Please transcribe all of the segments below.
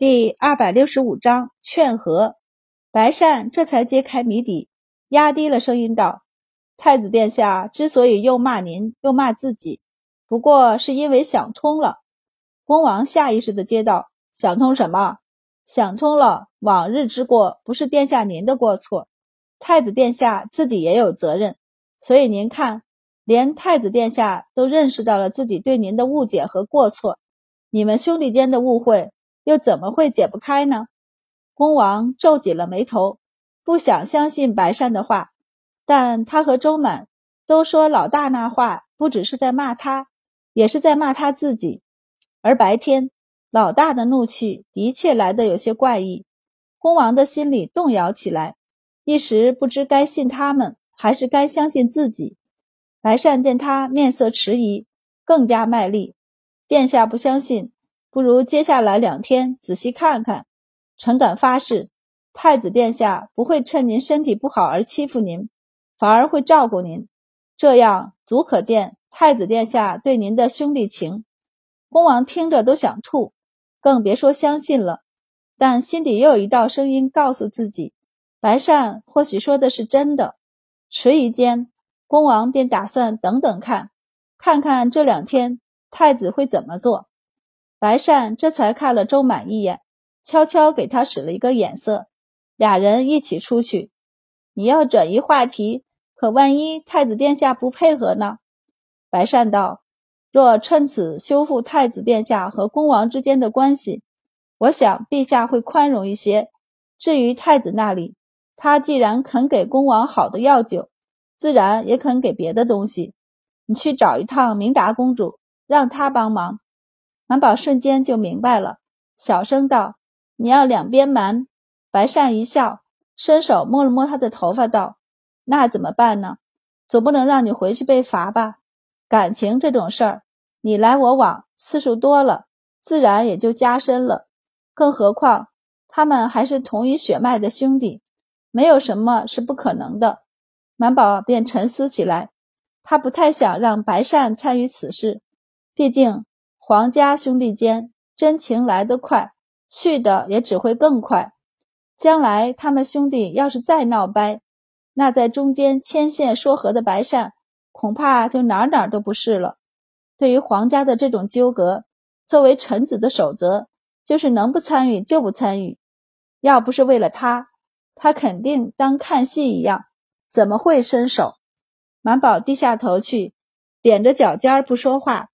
第二百六十五章劝和。白善这才揭开谜底，压低了声音道：“太子殿下之所以又骂您又骂自己，不过是因为想通了。”恭王下意识的接道：“想通什么？想通了，往日之过不是殿下您的过错，太子殿下自己也有责任。所以您看，连太子殿下都认识到了自己对您的误解和过错，你们兄弟间的误会又怎么会解不开呢？”恭王皱紧了眉头，不想相信白善的话，但他和周满都说老大那话不只是在骂他，也是在骂他自己。而白天老大的怒气的确来得有些怪异，恭王的心里动摇起来，一时不知该信他们还是该相信自己。白善见他面色迟疑，更加卖力。殿下不相信，不如接下来两天仔细看看。臣敢发誓，太子殿下不会趁您身体不好而欺负您，反而会照顾您。这样足可见太子殿下对您的兄弟情。恭王听着都想吐，更别说相信了。但心底又有一道声音告诉自己，白善或许说的是真的。迟疑间，恭王便打算等等看，看看这两天太子会怎么做。白善这才看了周满一眼。悄悄给他使了一个眼色，俩人一起出去。你要转移话题，可万一太子殿下不配合呢？白善道：“若趁此修复太子殿下和恭王之间的关系，我想陛下会宽容一些。至于太子那里，他既然肯给恭王好的药酒，自然也肯给别的东西。你去找一趟明达公主，让她帮忙。”满宝瞬间就明白了，小声道。你要两边瞒，白善一笑，伸手摸了摸他的头发，道：“那怎么办呢？总不能让你回去被罚吧？感情这种事儿，你来我往次数多了，自然也就加深了。更何况他们还是同一血脉的兄弟，没有什么是不可能的。”满宝便沉思起来，他不太想让白善参与此事，毕竟皇家兄弟间真情来得快。去的也只会更快。将来他们兄弟要是再闹掰，那在中间牵线说和的白善，恐怕就哪哪都不是了。对于皇家的这种纠葛，作为臣子的守则，就是能不参与就不参与。要不是为了他，他肯定当看戏一样，怎么会伸手？满宝低下头去，踮着脚尖不说话。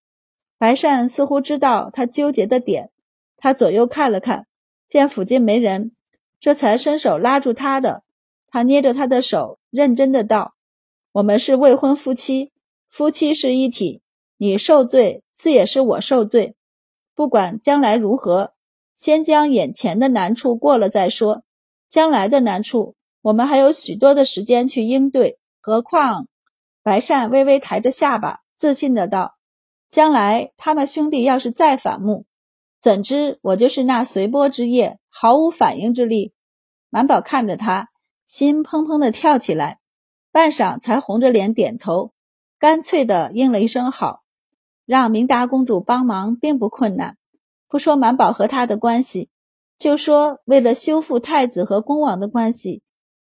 白善似乎知道他纠结的点。他左右看了看，见附近没人，这才伸手拉住他的。他捏着他的手，认真的道：“我们是未婚夫妻，夫妻是一体。你受罪，自也是我受罪。不管将来如何，先将眼前的难处过了再说。将来的难处，我们还有许多的时间去应对。何况……”白善微微抬着下巴，自信的道：“将来他们兄弟要是再反目。”怎知我就是那随波之叶，毫无反应之力。满宝看着他，心砰砰的跳起来，半晌才红着脸点头，干脆的应了一声好。让明达公主帮忙并不困难，不说满宝和他的关系，就说为了修复太子和恭王的关系，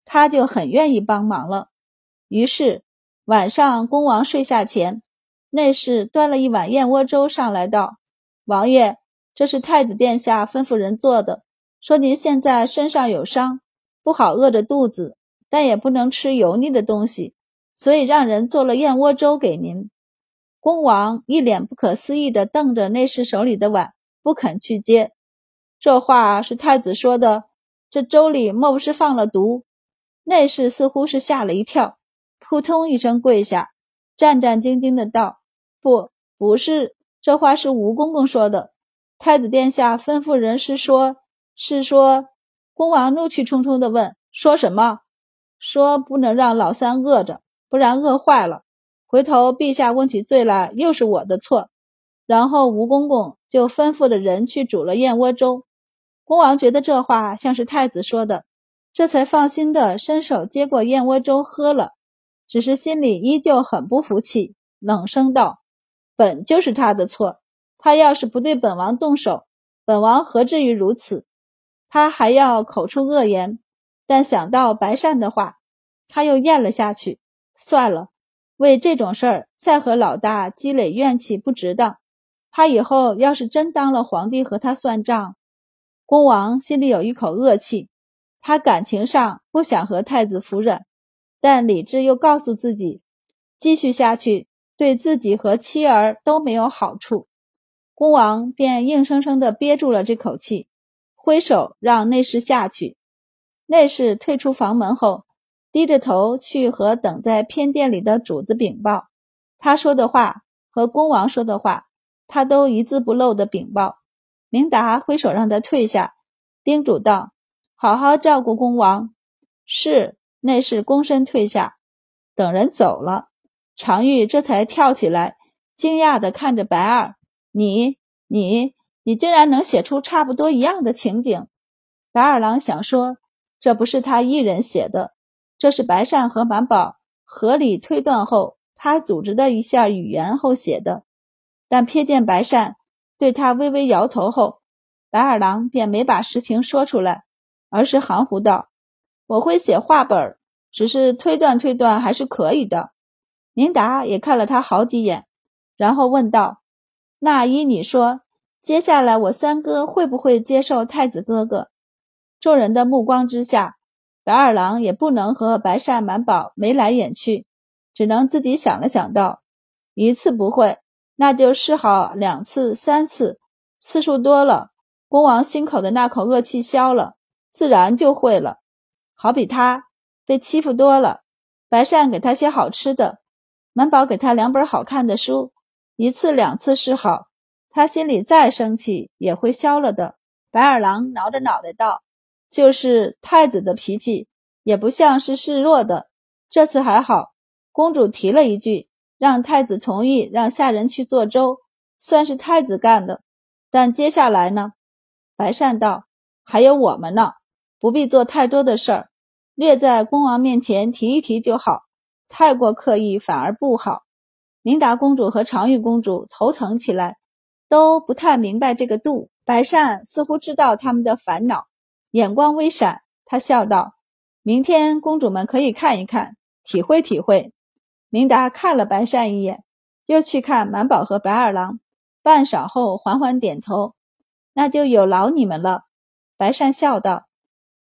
他就很愿意帮忙了。于是晚上，恭王睡下前，内侍端了一碗燕窝粥上来道：“王爷。”这是太子殿下吩咐人做的，说您现在身上有伤，不好饿着肚子，但也不能吃油腻的东西，所以让人做了燕窝粥给您。恭王一脸不可思议地瞪着内侍手里的碗，不肯去接。这话是太子说的，这粥里莫不是放了毒？内侍似乎是吓了一跳，扑通一声跪下，战战兢兢地道：“不，不是，这话是吴公公说的。”太子殿下吩咐人是说，是说，恭王怒气冲冲地问：“说什么？说不能让老三饿着，不然饿坏了，回头陛下问起罪来，又是我的错。”然后吴公公就吩咐了人去煮了燕窝粥。恭王觉得这话像是太子说的，这才放心的伸手接过燕窝粥喝了，只是心里依旧很不服气，冷声道：“本就是他的错。”他要是不对本王动手，本王何至于如此？他还要口出恶言，但想到白善的话，他又咽了下去。算了，为这种事儿再和老大积累怨气不值当。他以后要是真当了皇帝和他算账，恭王心里有一口恶气。他感情上不想和太子服软，但理智又告诉自己，继续下去对自己和妻儿都没有好处。恭王便硬生生地憋住了这口气，挥手让内侍下去。内侍退出房门后，低着头去和等在偏殿里的主子禀报。他说的话和恭王说的话，他都一字不漏地禀报。明达挥手让他退下，叮嘱道。好好照顾恭王，是内侍躬身退下，等人走了，常玉这才跳起来，惊讶地看着白二：“你、你、你竟然能写出差不多一样的情景！”白二郎想说，这不是他一人写的，这是白善和满宝合理推断后，他组织的一下语言后写的。但瞥见白善对他微微摇头后，白二郎便没把实情说出来。而是含糊道：“我会写话本，只是推断推断还是可以的。”明达也看了他好几眼，然后问道：“那依你说，接下来我三哥会不会接受太子哥哥？”众人的目光之下，白二郎也不能和白善满宝眉来眼去，只能自己想了想道：“一次不会，那就试好两次、三次，次数多了，公王心口的那口恶气消了。”自然就会了。好比他被欺负多了，白善给他些好吃的，满宝给他两本好看的书，一次两次是好，他心里再生气也会消了的。白二郎挠着脑袋道：“就是太子的脾气，也不像是示弱的。这次还好，公主提了一句，让太子同意让下人去做粥，算是太子干的。但接下来呢？”白善道：“还有我们呢。”不必做太多的事儿，略在恭王面前提一提就好。太过刻意反而不好。明达公主和长玉公主头疼起来，都不太明白这个度。白善似乎知道他们的烦恼，眼光微闪，他笑道：“明天公主们可以看一看，体会体会。”明达看了白善一眼，又去看满宝和白二郎，半晌后缓缓点头：“那就有劳你们了。”白善笑道。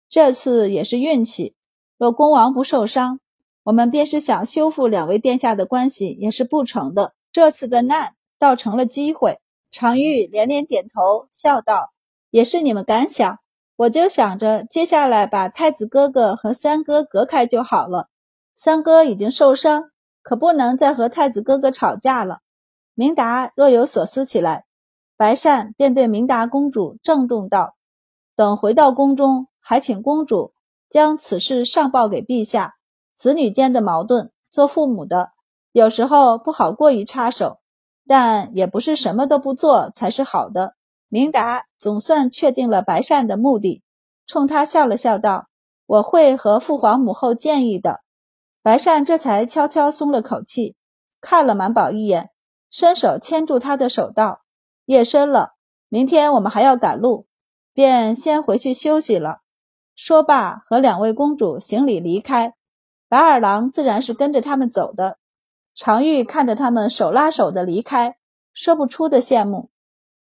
这次也是运气，若恭王不受伤，我们便是想修复两位殿下的关系也是不成的。这次的难倒成了机会。常玉连连点头，笑道：“也是你们敢想，我就想着接下来把太子哥哥和三哥隔开就好了。三哥已经受伤，可不能再和太子哥哥吵架了。”明达若有所思起来，白善便对明达公主郑重道：“等回到宫中。”还请公主将此事上报给陛下。子女间的矛盾，做父母的有时候不好过于插手，但也不是什么都不做才是好的。明达总算确定了白善的目的，冲他笑了笑道：“我会和父皇母后建议的。”白善这才悄悄松了口气，看了满宝一眼，伸手牵住他的手道：“夜深了，明天我们还要赶路，便先回去休息了。”说罢，和两位公主行礼离开。白二郎自然是跟着他们走的。常玉看着他们手拉手的离开，说不出的羡慕。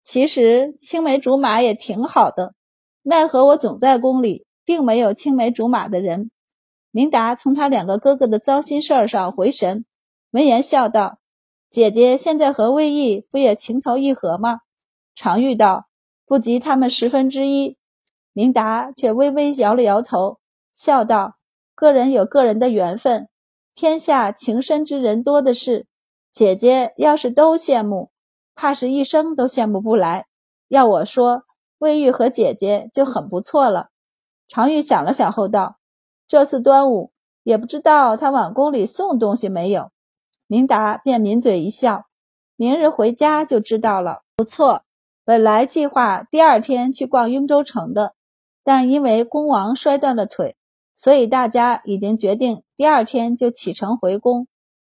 其实青梅竹马也挺好的，奈何我总在宫里，并没有青梅竹马的人。明达从他两个哥哥的糟心事儿上回神，闻言笑道：“姐姐现在和魏毅不也情投意合吗？”常玉道：“不及他们十分之一。”明达却微微摇了摇头，笑道：“个人有个人的缘分，天下情深之人多的是。姐姐要是都羡慕，怕是一生都羡慕不来。要我说，魏玉和姐姐就很不错了。”常玉想了想后道：“这次端午，也不知道他往宫里送东西没有。”明达便抿嘴一笑：“明日回家就知道了。”不错，本来计划第二天去逛雍州城的。但因为恭王摔断了腿，所以大家已经决定第二天就启程回宫。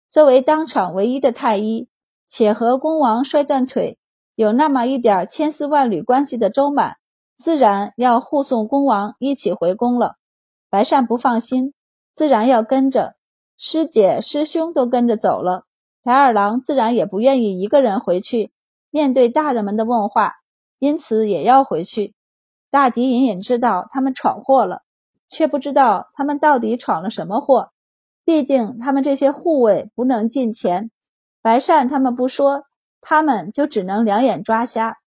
作为当场唯一的太医，且和恭王摔断腿有那么一点千丝万缕关系的周满，自然要护送恭王一起回宫了。白善不放心，自然要跟着。师姐师兄都跟着走了，白二郎自然也不愿意一个人回去面对大人们的问话，因此也要回去。大吉隐隐知道他们闯祸了，却不知道他们到底闯了什么祸。毕竟他们这些护卫不能进前，白善他们不说，他们就只能两眼抓瞎。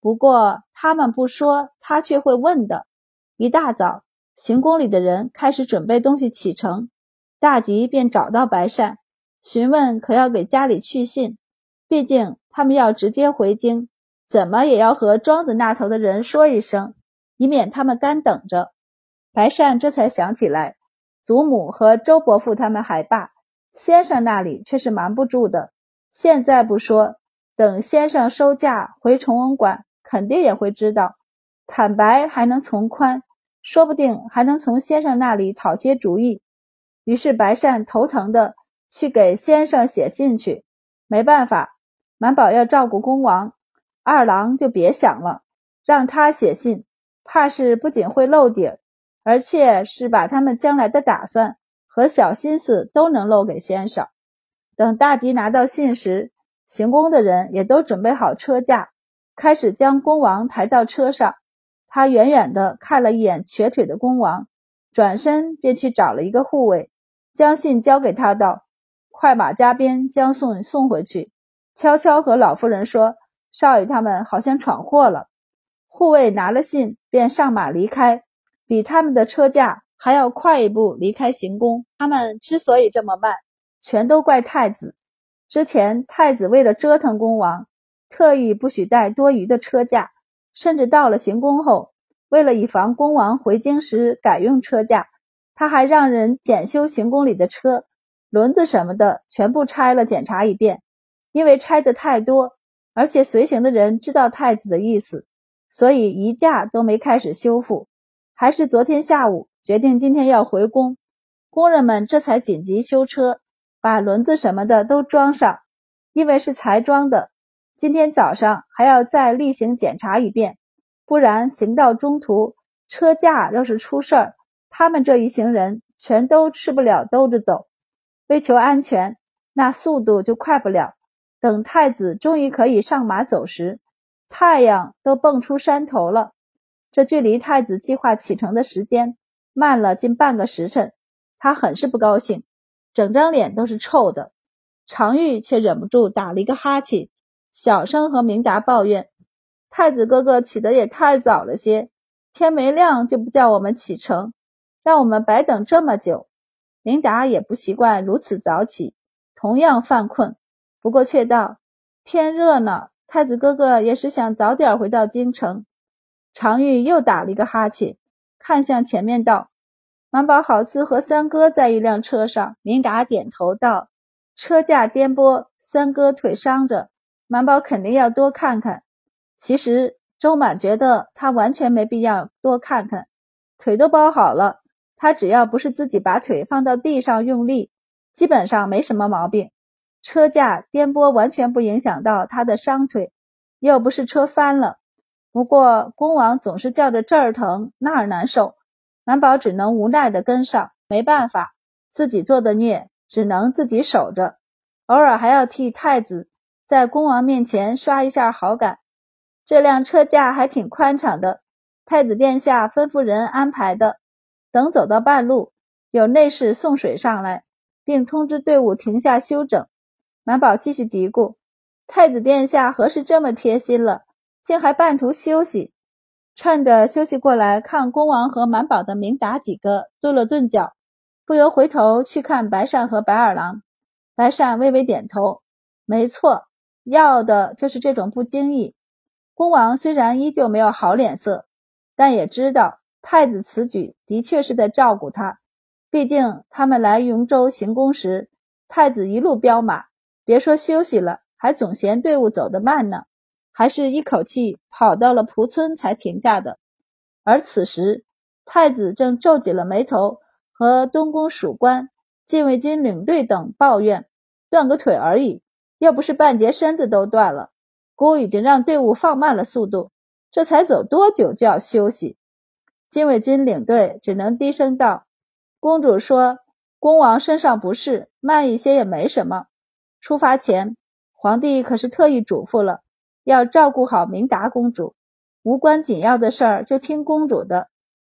不过他们不说，他却会问的。一大早，行宫里的人开始准备东西启程，大吉便找到白善，询问可要给家里去信。毕竟他们要直接回京，怎么也要和庄子那头的人说一声。以免他们干等着，白善这才想起来，祖母和周伯父他们还罢，先生那里却是瞒不住的。现在不说，等先生收假回崇文馆，肯定也会知道。坦白还能从宽，说不定还能从先生那里讨些主意。于是白善头疼的去给先生写信去。没办法，满宝要照顾公王，二郎就别想了，让他写信。怕是不仅会露底儿，而且是把他们将来的打算和小心思都能露给先生。等大吉拿到信时，行宫的人也都准备好车架，开始将恭王抬到车上。他远远地看了一眼瘸腿的恭王，转身便去找了一个护卫，将信交给他道：“快马加鞭将送送回去，悄悄和老夫人说，少爷他们好像闯祸了。”护卫拿了信，便上马离开，比他们的车驾还要快一步离开行宫。他们之所以这么慢，全都怪太子。之前太子为了折腾恭王，特意不许带多余的车驾，甚至到了行宫后，为了以防恭王回京时改用车驾，他还让人检修行宫里的车轮子什么的，全部拆了检查一遍。因为拆的太多，而且随行的人知道太子的意思。所以一架都没开始修复，还是昨天下午决定今天要回宫，工人们这才紧急修车，把轮子什么的都装上。因为是才装的，今天早上还要再例行检查一遍，不然行到中途车架要是出事儿，他们这一行人全都吃不了兜着走。为求安全，那速度就快不了。等太子终于可以上马走时。太阳都蹦出山头了，这距离太子计划启程的时间慢了近半个时辰，他很是不高兴，整张脸都是臭的。常玉却忍不住打了一个哈欠，小声和明达抱怨：“太子哥哥起得也太早了些，天没亮就不叫我们启程，让我们白等这么久。”明达也不习惯如此早起，同样犯困，不过却道：“天热呢。”太子哥哥也是想早点回到京城。常玉又打了一个哈欠，看向前面道：“满宝好似和三哥在一辆车上。”明达点头道：“车架颠簸，三哥腿伤着，满宝肯定要多看看。”其实周满觉得他完全没必要多看看，腿都包好了，他只要不是自己把腿放到地上用力，基本上没什么毛病。车架颠簸完全不影响到他的伤腿，又不是车翻了。不过恭王总是叫着这儿疼那儿难受，满宝只能无奈的跟上。没办法，自己做的孽只能自己守着。偶尔还要替太子在恭王面前刷一下好感。这辆车架还挺宽敞的，太子殿下吩咐人安排的。等走到半路，有内侍送水上来，并通知队伍停下休整。满宝继续嘀咕：“太子殿下何时这么贴心了，竟还半途休息？趁着休息过来看恭王和满宝的明达几个，顿了顿脚，不由回头去看白善和白二郎。白善微微点头：没错，要的就是这种不经意。恭王虽然依旧没有好脸色，但也知道太子此举的确是在照顾他。毕竟他们来永州行宫时，太子一路飙马。”别说休息了，还总嫌队伍走得慢呢，还是一口气跑到了蒲村才停下的。而此时，太子正皱紧了眉头，和东宫属官、禁卫军领队等抱怨：断个腿而已，又不是半截身子都断了。姑已经让队伍放慢了速度，这才走多久就要休息？禁卫军领队只能低声道：“公主说，恭王身上不适，慢一些也没什么。出发前，皇帝可是特意嘱咐了，要照顾好明达公主，无关紧要的事儿就听公主的，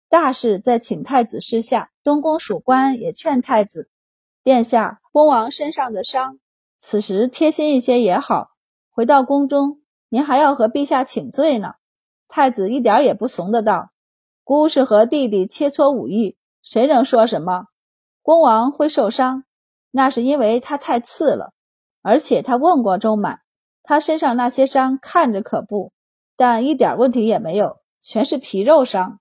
大事再请太子示下。”东宫属官也劝太子：“殿下，恭王身上的伤，此时贴心一些也好。回到宫中，您还要和陛下请罪呢。”太子一点也不怂的道：“姑是和弟弟切磋武艺，谁能说什么？恭王会受伤，那是因为他太次了。而且他问过周满，他身上那些伤看着可不，但一点问题也没有，全是皮肉伤。”